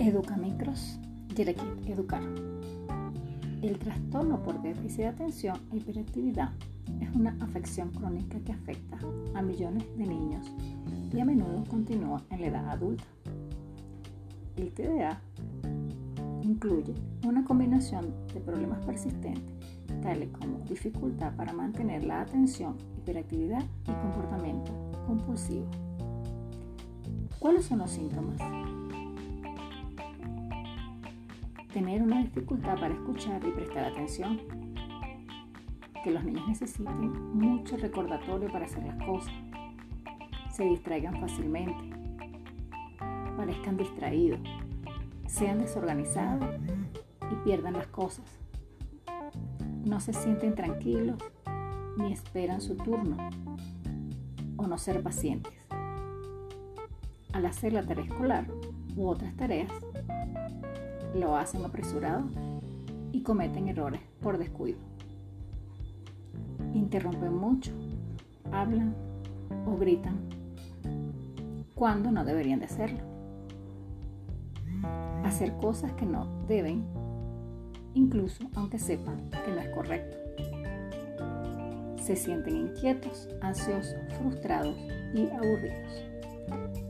Educamicros, Yerekit Educar. El trastorno por déficit de atención e hiperactividad es una afección crónica que afecta a millones de niños y a menudo continúa en la edad adulta. El TDA incluye una combinación de problemas persistentes, tales como dificultad para mantener la atención, hiperactividad y comportamiento compulsivo. ¿Cuáles son los síntomas? Tener una dificultad para escuchar y prestar atención, que los niños necesiten mucho recordatorio para hacer las cosas, se distraigan fácilmente, parezcan distraídos, sean desorganizados y pierdan las cosas. No se sienten tranquilos ni esperan su turno o no ser pacientes. Al hacer la tarea escolar u otras tareas, lo hacen apresurado y cometen errores por descuido. Interrumpen mucho, hablan o gritan cuando no deberían de hacerlo. Hacer cosas que no deben, incluso aunque sepan que no es correcto. Se sienten inquietos, ansiosos, frustrados y aburridos.